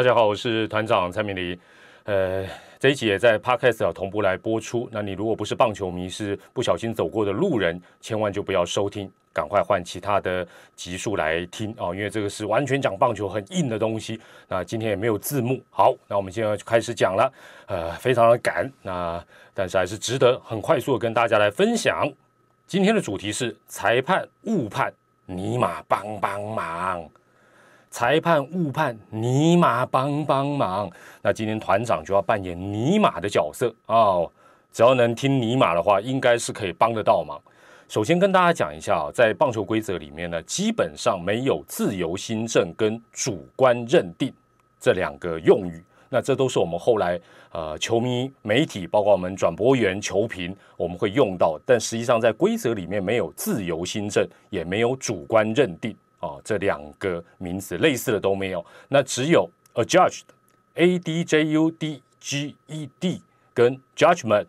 大家好，我是团长蔡明黎。呃，这一集也在 Podcast 同步来播出。那你如果不是棒球迷，是不小心走过的路人，千万就不要收听，赶快换其他的集数来听哦，因为这个是完全讲棒球很硬的东西。那今天也没有字幕。好，那我们现在就开始讲了。呃，非常的赶，那但是还是值得很快速的跟大家来分享。今天的主题是裁判误判，尼玛帮帮忙。裁判误判，尼玛帮帮忙！那今天团长就要扮演尼玛的角色哦。只要能听尼玛的话，应该是可以帮得到忙。首先跟大家讲一下啊，在棒球规则里面呢，基本上没有自由新政跟主观认定这两个用语。那这都是我们后来呃球迷、媒体，包括我们转播员、球评，我们会用到。但实际上在规则里面没有自由新政，也没有主观认定。哦，这两个名词类似的都没有，那只有 adjudged，a d j u d g e d 跟 judgment，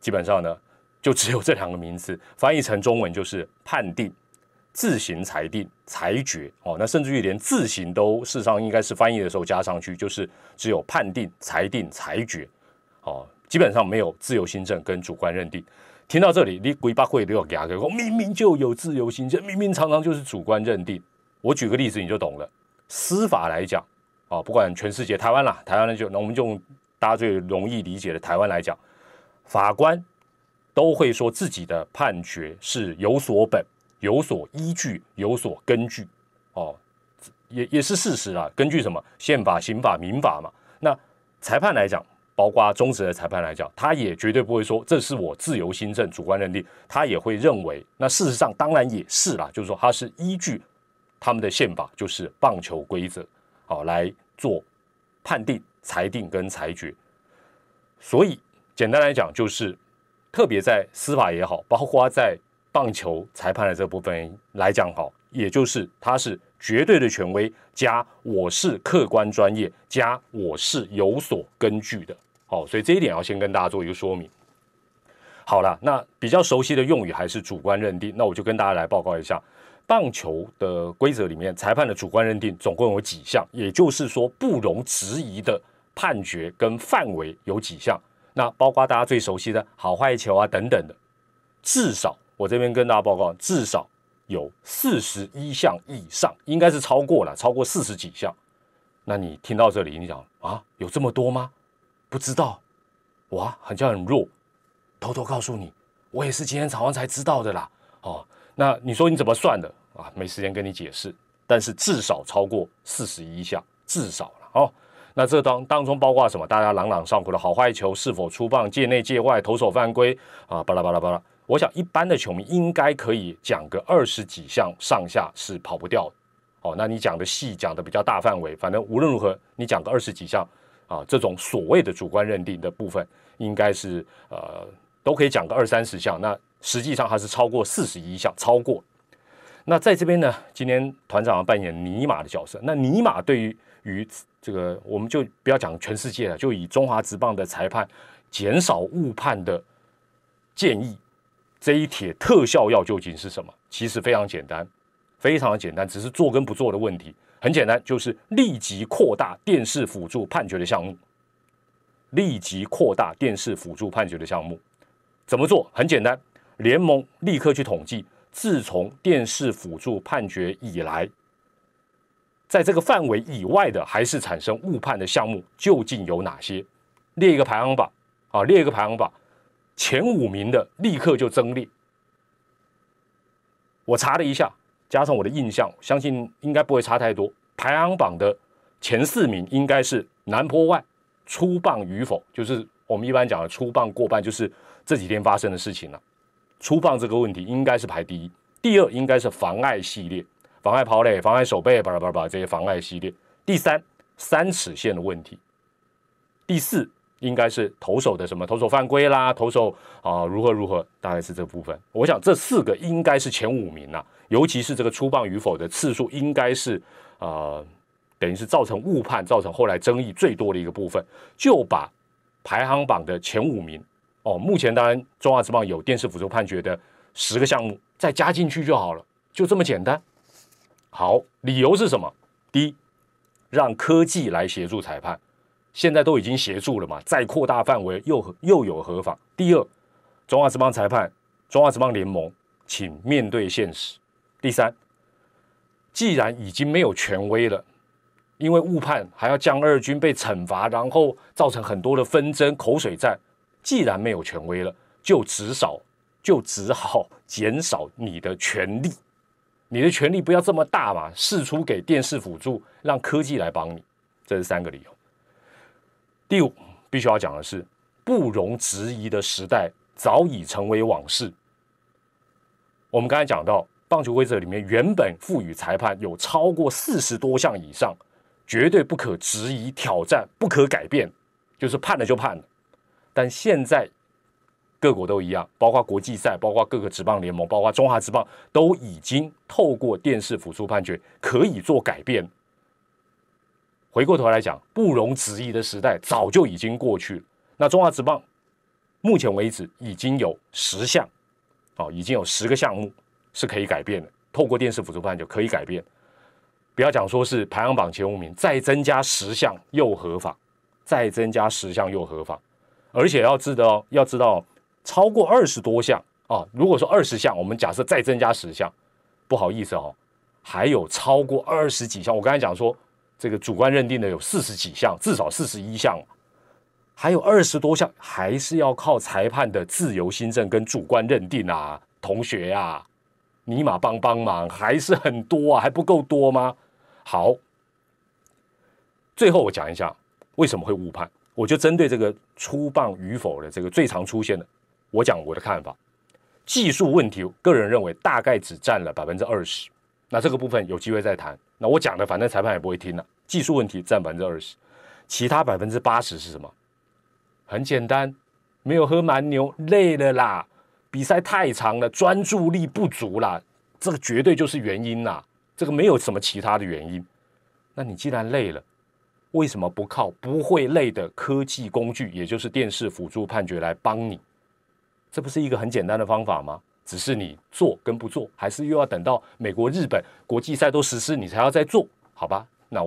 基本上呢就只有这两个名词，翻译成中文就是判定、自行裁定、裁决。哦，那甚至于连自行都事实上应该是翻译的时候加上去，就是只有判定、裁定、裁决。哦，基本上没有自由新政跟主观认定。听到这里，你鬼八会都要牙我明明就有自由行政，明明常常就是主观认定。我举个例子你就懂了。司法来讲，啊，不管全世界，台湾啦，台湾呢就那我们就用大家最容易理解的台湾来讲，法官都会说自己的判决是有所本、有所依据、有所根据。哦，也也是事实啊。根据什么？宪法、刑法、民法嘛。那裁判来讲。包括中职的裁判来讲，他也绝对不会说这是我自由新政、主观认定，他也会认为，那事实上当然也是啦，就是说他是依据他们的宪法，就是棒球规则，好来做判定、裁定跟裁决。所以简单来讲，就是特别在司法也好，包括在棒球裁判的这部分来讲，好，也就是他是。绝对的权威加我是客观专业加我是有所根据的，哦，所以这一点要先跟大家做一个说明。好了，那比较熟悉的用语还是主观认定，那我就跟大家来报告一下，棒球的规则里面，裁判的主观认定总共有几项，也就是说不容置疑的判决跟范围有几项，那包括大家最熟悉的好坏球啊等等的，至少我这边跟大家报告，至少。有四十一项以上，应该是超过了，超过四十几项。那你听到这里，你讲啊，有这么多吗？不知道，哇，好像很弱。偷偷告诉你，我也是今天早上才知道的啦。哦，那你说你怎么算的啊？没时间跟你解释。但是至少超过四十一项，至少了哦。那这当当中包括什么？大家朗朗上口的好坏球是否出棒、界内界外、投手犯规啊？巴拉巴拉巴拉。我想一般的球迷应该可以讲个二十几项上下是跑不掉的哦。那你讲的细，讲的比较大范围，反正无论如何，你讲个二十几项啊，这种所谓的主观认定的部分，应该是呃都可以讲个二三十项。那实际上它是超过四十一项，超过。那在这边呢，今天团长要扮演尼玛的角色。那尼玛对于于这个，我们就不要讲全世界了，就以中华职棒的裁判减少误判的建议。这一帖特效药究竟是什么？其实非常简单，非常简单，只是做跟不做的问题。很简单，就是立即扩大电视辅助判决的项目。立即扩大电视辅助判决的项目，怎么做？很简单，联盟立刻去统计，自从电视辅助判决以来，在这个范围以外的还是产生误判的项目究竟有哪些？列一个排行榜啊，列一个排行榜。前五名的立刻就增列。我查了一下，加上我的印象，相信应该不会差太多。排行榜的前四名应该是南坡外出棒与否，就是我们一般讲的出棒过半，就是这几天发生的事情了。出棒这个问题应该是排第一，第二应该是妨碍系列，妨碍跑垒、妨碍手背，巴拉巴拉巴拉这些妨碍系列。第三三尺线的问题，第四。应该是投手的什么投手犯规啦，投手啊如何如何，大概是这部分。我想这四个应该是前五名呐，尤其是这个出棒与否的次数，应该是呃等于是造成误判、造成后来争议最多的一个部分。就把排行榜的前五名哦，目前当然中华职棒有电视辅助判决的十个项目，再加进去就好了，就这么简单。好，理由是什么？第一，让科技来协助裁判。现在都已经协助了嘛，再扩大范围又又有何妨？第二，中华职棒裁判、中华职棒联盟，请面对现实。第三，既然已经没有权威了，因为误判还要将二军被惩罚，然后造成很多的纷争、口水战。既然没有权威了，就只少就只好减少你的权利，你的权利不要这么大嘛，试出给电视辅助，让科技来帮你。这是三个理由。第五，必须要讲的是，不容置疑的时代早已成为往事。我们刚才讲到，棒球规则里面原本赋予裁判有超过四十多项以上，绝对不可质疑、挑战、不可改变，就是判了就判了。但现在各国都一样，包括国际赛，包括各个职棒联盟，包括中华职棒，都已经透过电视辅助判决可以做改变。回过头来讲，不容置疑的时代早就已经过去了。那中华职棒目前为止已经有十项，哦，已经有十个项目是可以改变的。透过电视辅助判就可以改变。不要讲说是排行榜前五名，再增加十项又合法，再增加十项又合法。而且要知道，要知道超过二十多项啊。如果说二十项，我们假设再增加十项，不好意思哦，还有超过二十几项。我刚才讲说。这个主观认定的有四十几项，至少四十一项，还有二十多项，还是要靠裁判的自由心证跟主观认定啊，同学呀，尼玛帮帮忙，还是很多啊，还不够多吗？好，最后我讲一下为什么会误判，我就针对这个出棒与否的这个最常出现的，我讲我的看法，技术问题，个人认为大概只占了百分之二十。那这个部分有机会再谈。那我讲的，反正裁判也不会听了。技术问题占百分之二十，其他百分之八十是什么？很简单，没有喝蛮牛，累了啦，比赛太长了，专注力不足啦，这个绝对就是原因啦。这个没有什么其他的原因。那你既然累了，为什么不靠不会累的科技工具，也就是电视辅助判决来帮你？这不是一个很简单的方法吗？只是你做跟不做，还是又要等到美国、日本国际赛都实施，你才要再做？好吧？那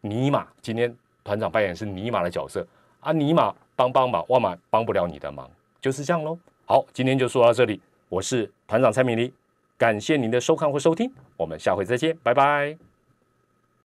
尼玛今天团长扮演是尼玛的角色啊，尼玛帮帮忙，万马帮不了你的忙，就是这样喽。好，今天就说到这里，我是团长蔡明黎，感谢您的收看或收听，我们下回再见，拜拜。